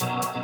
Yeah.